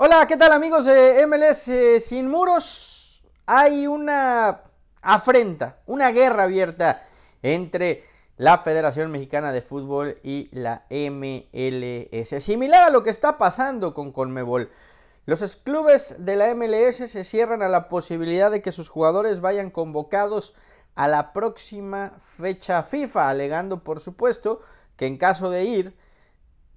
Hola, ¿qué tal amigos de MLS eh, Sin Muros? Hay una afrenta, una guerra abierta entre la Federación Mexicana de Fútbol y la MLS, similar a lo que está pasando con Colmebol. Los clubes de la MLS se cierran a la posibilidad de que sus jugadores vayan convocados a la próxima fecha FIFA, alegando por supuesto que en caso de ir,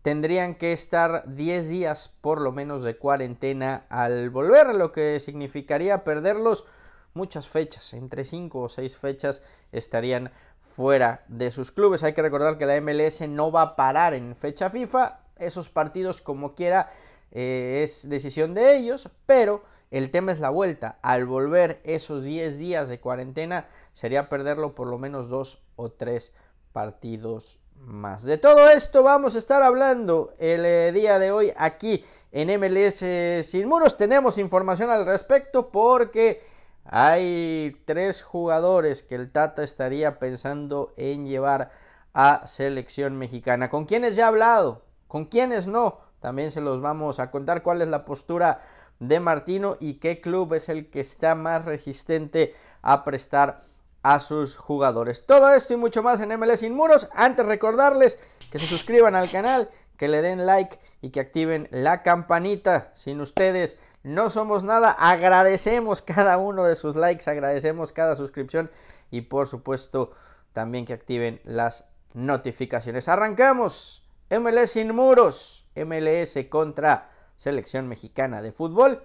tendrían que estar 10 días por lo menos de cuarentena al volver, lo que significaría perderlos muchas fechas, entre 5 o 6 fechas estarían fuera de sus clubes. Hay que recordar que la MLS no va a parar en fecha FIFA, esos partidos como quiera eh, es decisión de ellos, pero el tema es la vuelta. Al volver esos 10 días de cuarentena sería perderlo por lo menos 2 o 3 partidos más. De todo esto vamos a estar hablando el eh, día de hoy aquí en MLS Sin Muros. Tenemos información al respecto porque hay tres jugadores que el Tata estaría pensando en llevar a selección mexicana. ¿Con quiénes ya ha hablado? ¿Con quiénes no? También se los vamos a contar cuál es la postura de Martino y qué club es el que está más resistente a prestar a sus jugadores. Todo esto y mucho más en MLS Sin Muros. Antes recordarles que se suscriban al canal, que le den like y que activen la campanita. Sin ustedes no somos nada. Agradecemos cada uno de sus likes, agradecemos cada suscripción y por supuesto también que activen las notificaciones. Arrancamos. MLS Sin Muros. MLS contra Selección Mexicana de Fútbol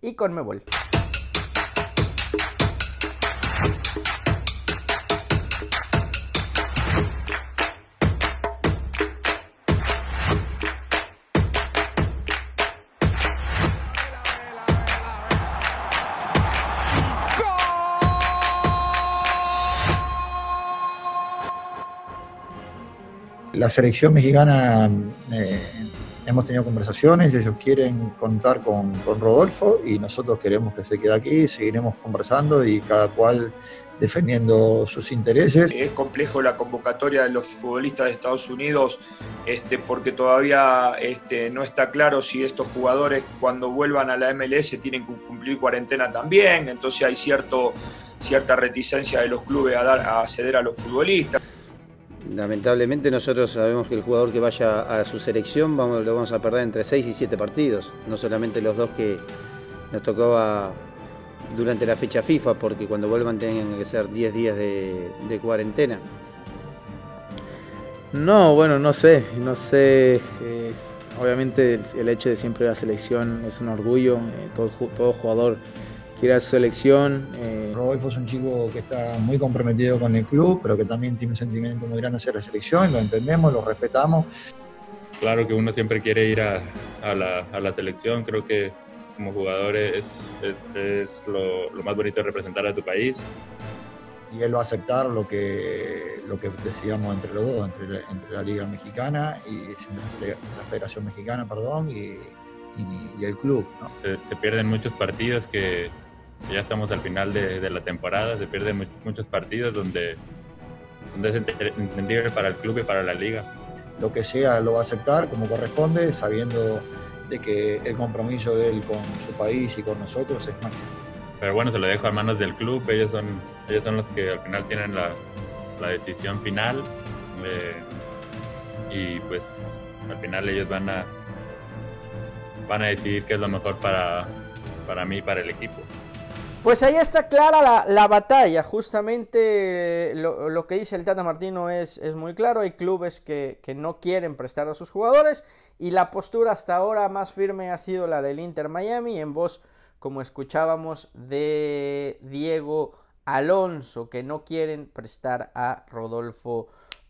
y con La selección mexicana, eh, hemos tenido conversaciones, ellos quieren contar con, Rodolfo y nosotros queremos que se quede aquí, seguiremos conversando y cada cual defendiendo sus intereses. Es complejo la convocatoria de los futbolistas de Estados Unidos este, porque todavía este, no está claro si estos jugadores cuando vuelvan a la MLS tienen que cumplir cuarentena también, entonces hay cierto, cierta reticencia de los clubes a, dar, a ceder a los futbolistas. Lamentablemente nosotros sabemos que el jugador que vaya a su selección vamos, lo vamos a perder entre 6 y 7 partidos, no solamente los dos que nos tocaba durante la fecha FIFA, porque cuando vuelvan tienen que ser 10 días de, cuarentena. No, bueno, no sé, no sé. obviamente el, hecho de siempre la selección es un orgullo, eh, todo jugador quiere a su selección. Eh. Rodolfo es un chico que está muy comprometido con el club, pero que también tiene un sentimiento muy grande hacia la selección, lo entendemos, lo respetamos. Claro que uno siempre quiere ir a, la, selección, creo que como jugador es, lo, más bonito de representar a tu país. Y él va a aceptar lo que, lo que decíamos entre los dos, entre la, Liga Mexicana y la Federación Mexicana, perdón, y, el club. se, pierden muchos partidos que, ya estamos al final de, la temporada, se pierden muchos partidos donde, donde es entendible para el club y para la liga. Lo que sea lo va a aceptar como corresponde, sabiendo de que el compromiso de él con su país y con nosotros es máximo. Pero bueno, se lo dejo a manos del club, ellos son, ellos son los que al final tienen la, la decisión final eh, y pues al final ellos van a, van a decidir qué es lo mejor para, para mí y para el equipo. Pues ahí está clara la, batalla. Justamente lo, que dice el Tata Martino es, es muy claro. Hay clubes que, no quieren prestar a sus jugadores. Y la postura hasta ahora más firme ha sido la del Inter Miami. En voz, como escuchábamos, de Diego Alonso, que no quieren prestar a Rodolfo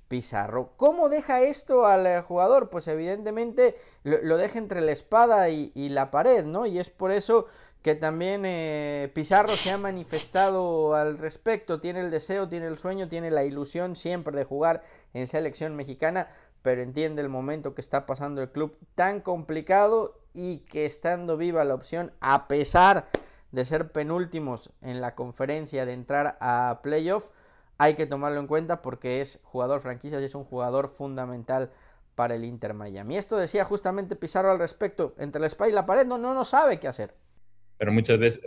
Pizarro. ¿Cómo deja esto al jugador? Pues evidentemente lo, deja entre la espada y, y, la pared, ¿no? Y es por eso que también eh, Pizarro se ha manifestado al respecto, tiene el deseo, tiene el sueño, tiene la ilusión siempre de jugar en selección mexicana, pero entiende el momento que está pasando el club tan complicado y que estando viva la opción, a pesar de ser penúltimos en la conferencia de entrar a playoff, hay que tomarlo en cuenta porque es jugador franquicia y es un jugador fundamental para el Inter Miami. Esto decía justamente Pizarro al respecto, entre la espalda y la pared no, no, no sabe qué hacer. Pero muchas veces,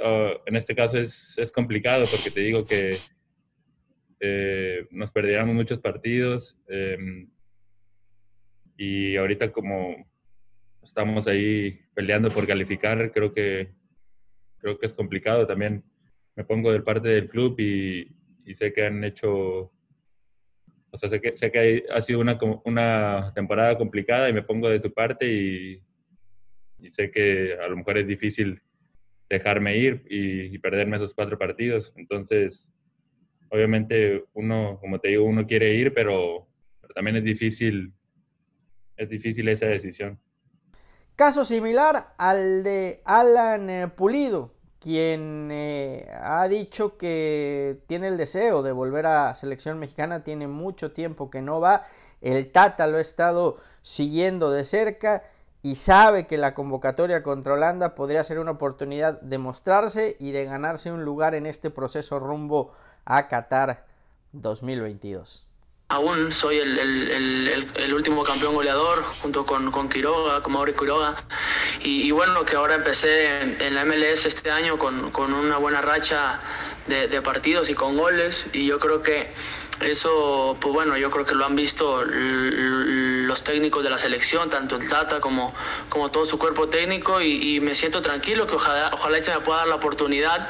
en este caso es, es, complicado porque te digo que eh, nos perdiéramos muchos partidos em, y ahorita como estamos ahí peleando por calificar, creo que, creo que es complicado también. Me pongo del parte del club y, y sé que han hecho o sea, sé que, sé que ha sido una, una temporada complicada y me pongo de su parte y, sé que a lo mejor es difícil dejarme ir y, perderme esos cuatro partidos. Entonces, obviamente uno, como te digo, uno quiere ir, pero, también es difícil, es difícil esa decisión. Caso similar al de Alan eh, Pulido, quien eh, ha dicho que tiene el deseo de volver a selección mexicana, tiene mucho tiempo que no va, el Tata lo ha estado siguiendo de cerca y sabe que la convocatoria contra Holanda podría ser una oportunidad de mostrarse y de ganarse un lugar en este proceso rumbo a Qatar 2022. Aún soy el, el, el, último campeón goleador junto con, con Quiroga, con Mauri Quiroga. Y, bueno, que ahora empecé en, la MLS este año con, con una buena racha de, de, partidos y con goles. Y yo creo que eso, pues bueno, yo creo que lo han visto los técnicos de la selección, tanto el Tata como, como todo su cuerpo técnico. Y, me siento tranquilo que ojalá, ojalá se me pueda dar la oportunidad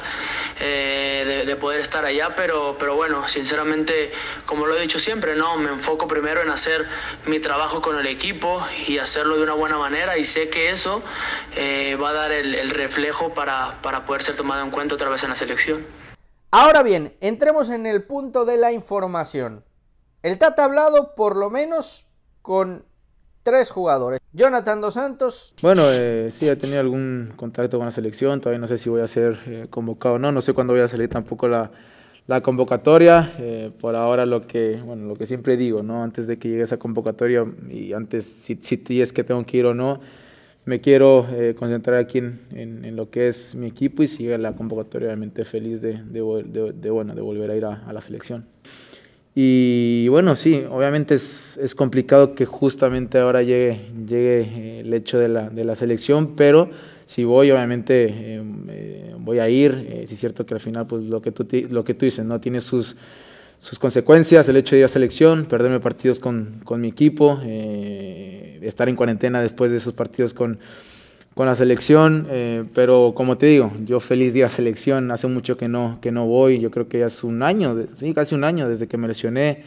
eh, de, de, poder estar allá. Pero, pero bueno, sinceramente, como lo he dicho siempre, no, me enfoco primero en hacer mi trabajo con el equipo y hacerlo de una buena manera y sé que eso eh, va a dar el, reflejo para, para poder ser tomado en cuenta otra vez en la selección. Ahora bien, entremos en el punto de la información. El Tata ha hablado por lo menos con tres jugadores. Jonathan Dos Santos. Bueno, eh, sí, he tenido algún contacto con la selección. Todavía no sé si voy a ser eh, convocado o no. No sé cuándo voy a salir tampoco la, convocatoria, eh, por ahora lo que, bueno, lo que siempre digo, ¿no? Antes de que llegue esa convocatoria y antes si, si es que tengo que ir o no, me quiero eh, concentrar aquí en, en, lo que es mi equipo y sigue la convocatoria, obviamente feliz de, de, de, bueno, de volver a ir a, la selección. Y bueno, sí, obviamente es, es, complicado que justamente ahora llegue, llegue eh, el hecho de la, de la selección, pero si voy, obviamente eh, eh, voy a ir. Eh, si es cierto que al final, pues lo que tú, lo que tú dices, ¿no? Tiene sus, sus consecuencias, el hecho de ir a selección, perderme partidos con, con mi equipo, estar en cuarentena después de esos partidos con, con la selección, pero como te digo, yo feliz de a selección, hace mucho que no, que no voy, yo creo que ya es un año, sí, casi un año desde que me lesioné,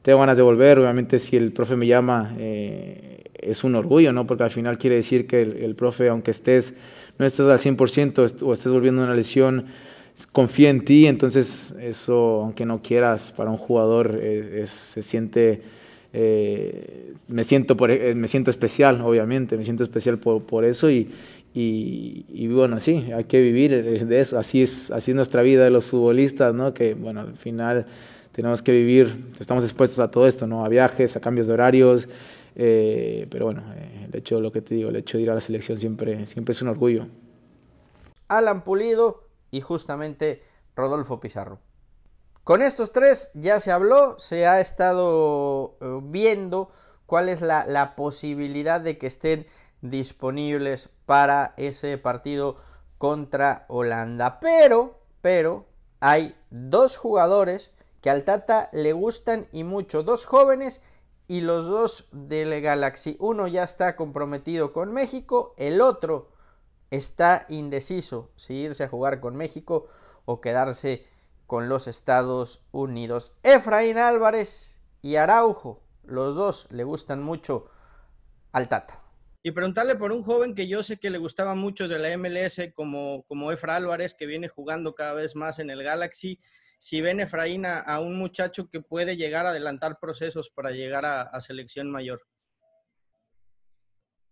tengo ganas de volver, obviamente si el profe me llama, es un orgullo, ¿no? Porque al final quiere decir que el, profe, aunque estés, no estés al 100% o estés volviendo una lesión, confía en ti, entonces eso, aunque no quieras, para un jugador eh, se siente, eh, me, siento por, eh, me siento especial, obviamente, me siento especial por, por eso y, y, bueno, sí, hay que vivir de eso, así es, así es nuestra vida de los futbolistas, ¿no? Que bueno, al final tenemos que vivir, estamos expuestos a todo esto, ¿no? A viajes, a cambios de horarios, eh, pero bueno, eh, el hecho, lo que te digo, el hecho de ir a la selección siempre, siempre es un orgullo. Alan Pulido y justamente Rodolfo Pizarro. Con estos tres ya se habló, se ha estado eh, viendo cuál es la, posibilidad de que estén disponibles para ese partido contra Holanda. Pero, pero, hay dos jugadores que al Tata le gustan y mucho, dos jóvenes y los dos del Galaxy. Uno ya está comprometido con México, el otro está indeciso si irse a jugar con México o quedarse con los Estados Unidos. Efraín Álvarez y Araujo, los dos le gustan mucho al Tata. Y preguntarle por un joven que yo sé que le gustaba mucho de la MLS como, como Efra Álvarez, que viene jugando cada vez más en el Galaxy si ven Efraín a, un muchacho que puede llegar a adelantar procesos para llegar a, selección mayor.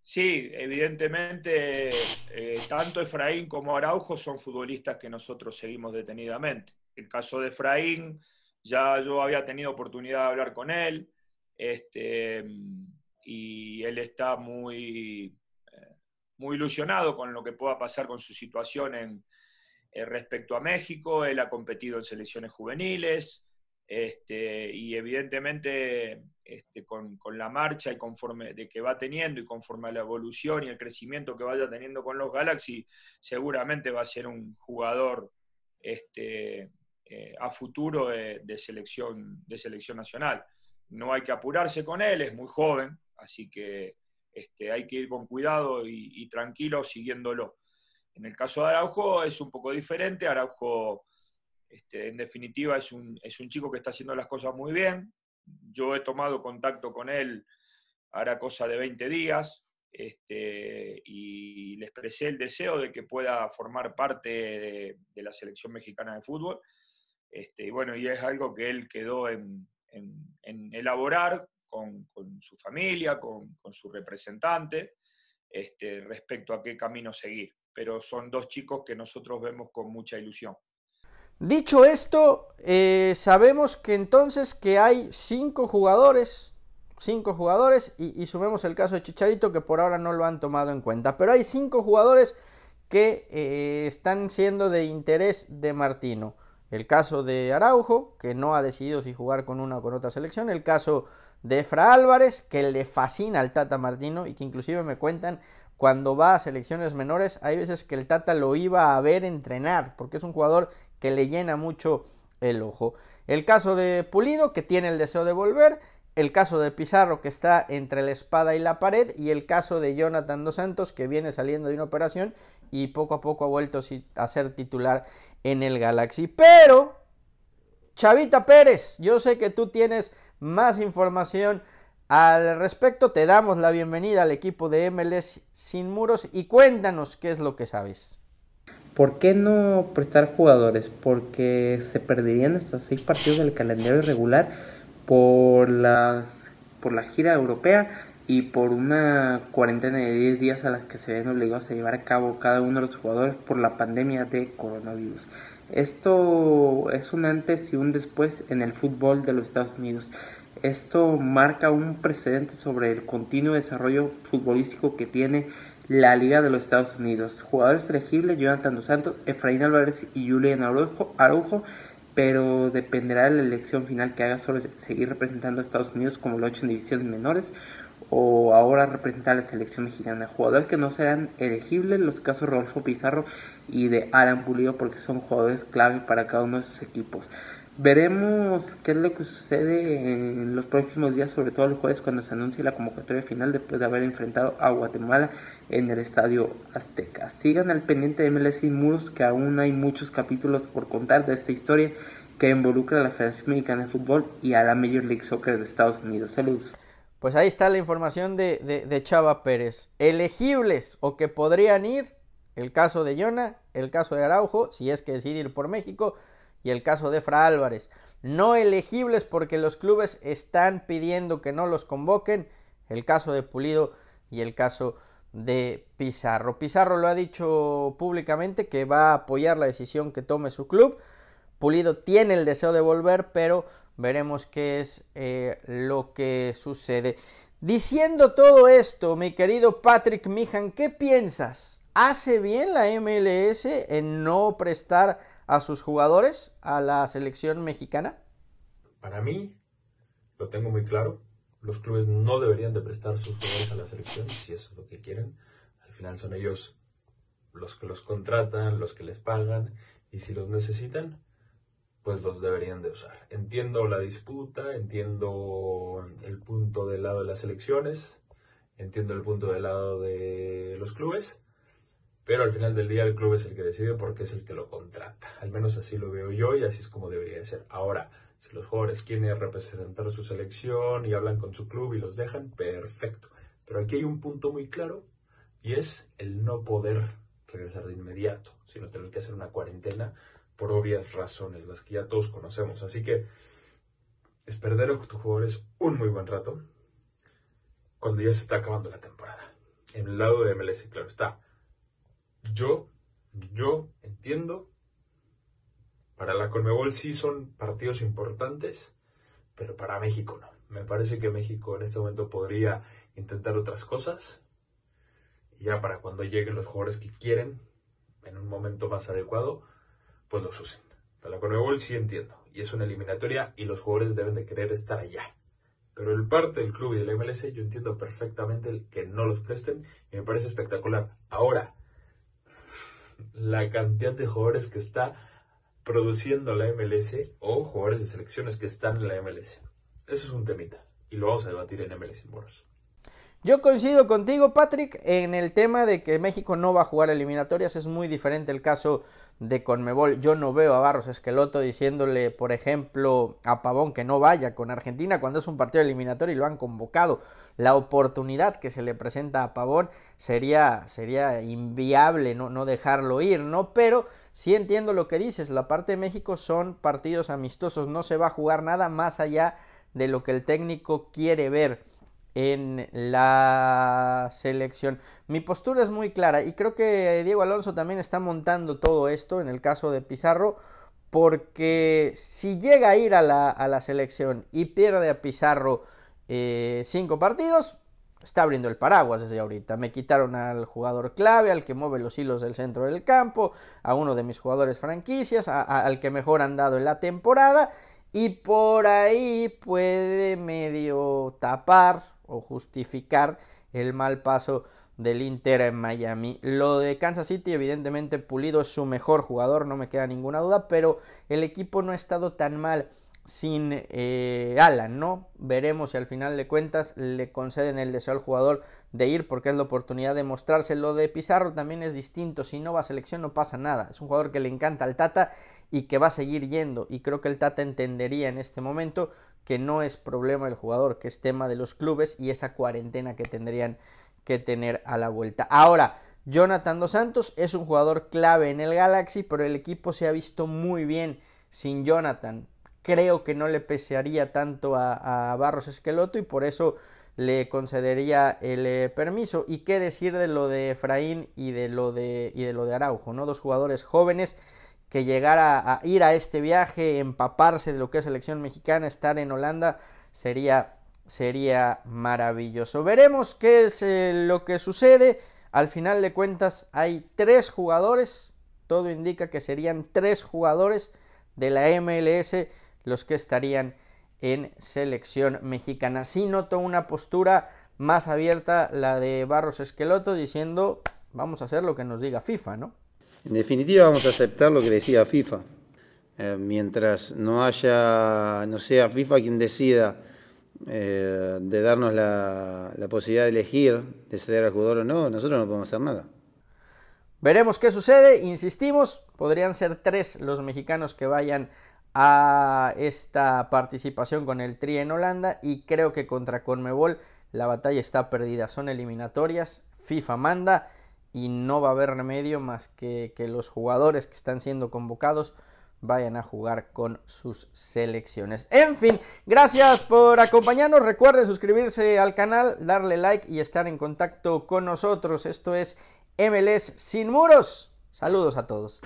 Sí, evidentemente, eh, tanto Efraín como Araujo son futbolistas que nosotros seguimos detenidamente. El caso de Efraín, ya yo había tenido oportunidad de hablar con él, este, y él está muy, eh, muy ilusionado con lo que pueda pasar con su situación en, eh, respecto a México, él ha competido en selecciones juveniles este, y evidentemente este, con, la marcha y conforme de que va teniendo y conforme a la evolución y el crecimiento que vaya teniendo con los Galaxy, seguramente va a ser un jugador este, eh, a futuro de, selección, de selección nacional. No hay que apurarse con él, es muy joven, así que este, hay que ir con cuidado y, tranquilo siguiéndolo. En el caso de Araujo es un poco diferente, Araujo en definitiva es un, es un chico que está haciendo las cosas muy bien, yo he tomado contacto con él hará cosa de 20 días este, y le expresé el deseo de que pueda formar parte de, la selección mexicana de fútbol. Este, y bueno, y es algo que él quedó en, elaborar con, su familia, con, su representante, este, respecto a qué camino seguir. Pero son dos chicos que nosotros vemos con mucha ilusión. Dicho esto, eh, sabemos que entonces que hay cinco jugadores, cinco jugadores, y, sumemos el caso de Chicharito que por ahora no lo han tomado en cuenta, pero hay cinco jugadores que eh, están siendo de interés de Martino. El caso de Araujo, que no ha decidido si jugar con una o con otra selección. El caso de Efra Álvarez, que le fascina al Tata Martino y que inclusive me cuentan cuando va a selecciones menores, hay veces que el Tata lo iba a ver entrenar, porque es un jugador que le llena mucho el ojo. El caso de Pulido, que tiene el deseo de volver, el caso de Pizarro, que está entre la espada y la pared, y el caso de Jonathan Dos Santos, que viene saliendo de una operación y poco a poco ha vuelto a ser titular en el Galaxy. Pero, Chavita Pérez, yo sé que tú tienes más información al respecto, te damos la bienvenida al equipo de MLS Sin Muros y cuéntanos qué es lo que sabes. ¿Por qué no prestar jugadores? Porque se perderían hasta seis partidos del calendario irregular por, las, por la gira europea y por una cuarentena de 10 días a las que se ven obligados a llevar a cabo cada uno de los jugadores por la pandemia de coronavirus. Esto es un antes y un después en el fútbol de los Estados Unidos. Esto marca un precedente sobre el continuo desarrollo futbolístico que tiene la Liga de los Estados Unidos. Jugadores elegibles, Jonathan Dos Santos, Efraín Álvarez y Julian Araujo, pero dependerá de la elección final que haga sobre seguir representando a Estados Unidos como lo ha hecho en divisiones menores o ahora representar a la selección mexicana. Jugadores que no serán elegibles, los casos Rodolfo Pizarro y de Alan Pulido porque son jugadores clave para cada uno de sus equipos. Veremos qué es lo que sucede en los próximos días, sobre todo el jueves cuando se anuncie la convocatoria final después de haber enfrentado a Guatemala en el Estadio Azteca. Sigan al pendiente de MLS y Muros que aún hay muchos capítulos por contar de esta historia que involucra a la Federación Mexicana de Fútbol y a la Major League Soccer de Estados Unidos. Saludos. Pues ahí está la información de, de Chava Pérez. Elegibles o que podrían ir, el caso de Yona, el caso de Araujo, si es que decide ir por México y el caso de Fra Álvarez. No elegibles porque los clubes están pidiendo que no los convoquen. El caso de Pulido y el caso de Pizarro. Pizarro lo ha dicho públicamente que va a apoyar la decisión que tome su club. Pulido tiene el deseo de volver, pero veremos qué es eh, lo que sucede. Diciendo todo esto, mi querido Patrick Mijan, ¿qué piensas? ¿Hace bien la MLS en no prestar a sus jugadores a la selección mexicana? Para mí, lo tengo muy claro, los clubes no deberían de prestar sus jugadores a la selección si eso es lo que quieren. Al final son ellos los que los contratan, los que les pagan y si los necesitan, pues los deberían de usar. Entiendo la disputa, entiendo el punto del lado de las elecciones, entiendo el punto del lado de los clubes, pero al final del día el club es el que decide porque es el que lo contrata. Al menos así lo veo yo y así es como debería ser. Ahora, si los jugadores quieren representar su selección y hablan con su club y los dejan, perfecto. Pero aquí hay un punto muy claro y es el no poder regresar de inmediato, sino tener que hacer una cuarentena por obvias razones, las que ya todos conocemos. Así que es perder a tus jugadores un muy buen rato cuando ya se está acabando la temporada. En el lado de MLS, claro está yo, yo entiendo, para la Conmebol sí son partidos importantes, pero para México no. Me parece que México en este momento podría intentar otras cosas. Ya para cuando lleguen los jugadores que quieren, en un momento más adecuado, pues los usen. Para la Conmebol sí entiendo. Y es una eliminatoria y los jugadores deben de querer estar allá. Pero el parte del club y del MLS yo entiendo perfectamente que no los presten y me parece espectacular. Ahora, la cantidad de jugadores que está produciendo la MLS o jugadores de selecciones que están en la MLS. Eso es un temita y lo vamos a debatir en MLS Moros. Yo coincido contigo, Patrick, en el tema de que México no va a jugar eliminatorias. Es muy diferente el caso de Conmebol. Yo no veo a Barros Esqueloto diciéndole, por ejemplo, a Pavón que no vaya con Argentina cuando es un partido eliminatorio y lo han convocado. La oportunidad que se le presenta a Pavón sería, sería inviable no, no dejarlo ir, ¿no? Pero sí entiendo lo que dices. La parte de México son partidos amistosos. No se va a jugar nada más allá de lo que el técnico quiere ver en la selección. Mi postura es muy clara y creo que Diego Alonso también está montando todo esto en el caso de Pizarro porque si llega a ir a la, selección y pierde a Pizarro eh, cinco partidos, está abriendo el paraguas desde ahorita. Me quitaron al jugador clave, al que mueve los hilos del centro del campo, a uno de mis jugadores franquicias, al que mejor han dado en la temporada. Y por ahí puede medio tapar o justificar el mal paso del Inter en Miami. Lo de Kansas City, evidentemente Pulido es su mejor jugador, no me queda ninguna duda, pero el equipo no ha estado tan mal sin eh, Alan, ¿no? Veremos si al final de cuentas le conceden el deseo al jugador de ir porque es la oportunidad de mostrarse. Lo de Pizarro también es distinto, si no va a selección no pasa nada. Es un jugador que le encanta al Tata y que va a seguir yendo y creo que el Tata entendería en este momento que no es problema del jugador, que es tema de los clubes y esa cuarentena que tendrían que tener a la vuelta. Ahora, Jonathan Dos Santos es un jugador clave en el Galaxy, pero el equipo se ha visto muy bien sin Jonathan. Creo que no le pesearía tanto a, Barros Esqueloto y por eso le concedería el eh, permiso. Y qué decir de lo de Efraín y de lo de, y de lo de Araujo, ¿no? Dos jugadores jóvenes que llegara a ir a este viaje, empaparse de lo que es selección mexicana, estar en Holanda, sería, sería maravilloso. Veremos qué es eh, lo que sucede. Al final de cuentas hay tres jugadores, todo indica que serían tres jugadores de la MLS los que estarían en selección mexicana. Sí noto una postura más abierta la de Barros Esqueloto diciendo vamos a hacer lo que nos diga FIFA, ¿no? En definitiva vamos a aceptar lo que decía FIFA. Eh, mientras no haya, no sea FIFA quien decida eh, de darnos la, la, posibilidad de elegir, de ceder al jugador o no, nosotros no podemos hacer nada. Veremos qué sucede, insistimos, podrían ser tres los mexicanos que vayan a esta participación con el Tri en Holanda y creo que contra Conmebol la batalla está perdida, son eliminatorias, FIFA manda y no va a haber remedio más que que los jugadores que están siendo convocados vayan a jugar con sus selecciones. En fin, gracias por acompañarnos. Recuerden suscribirse al canal, darle like y estar en contacto con nosotros. Esto es MLS Sin Muros. Saludos a todos.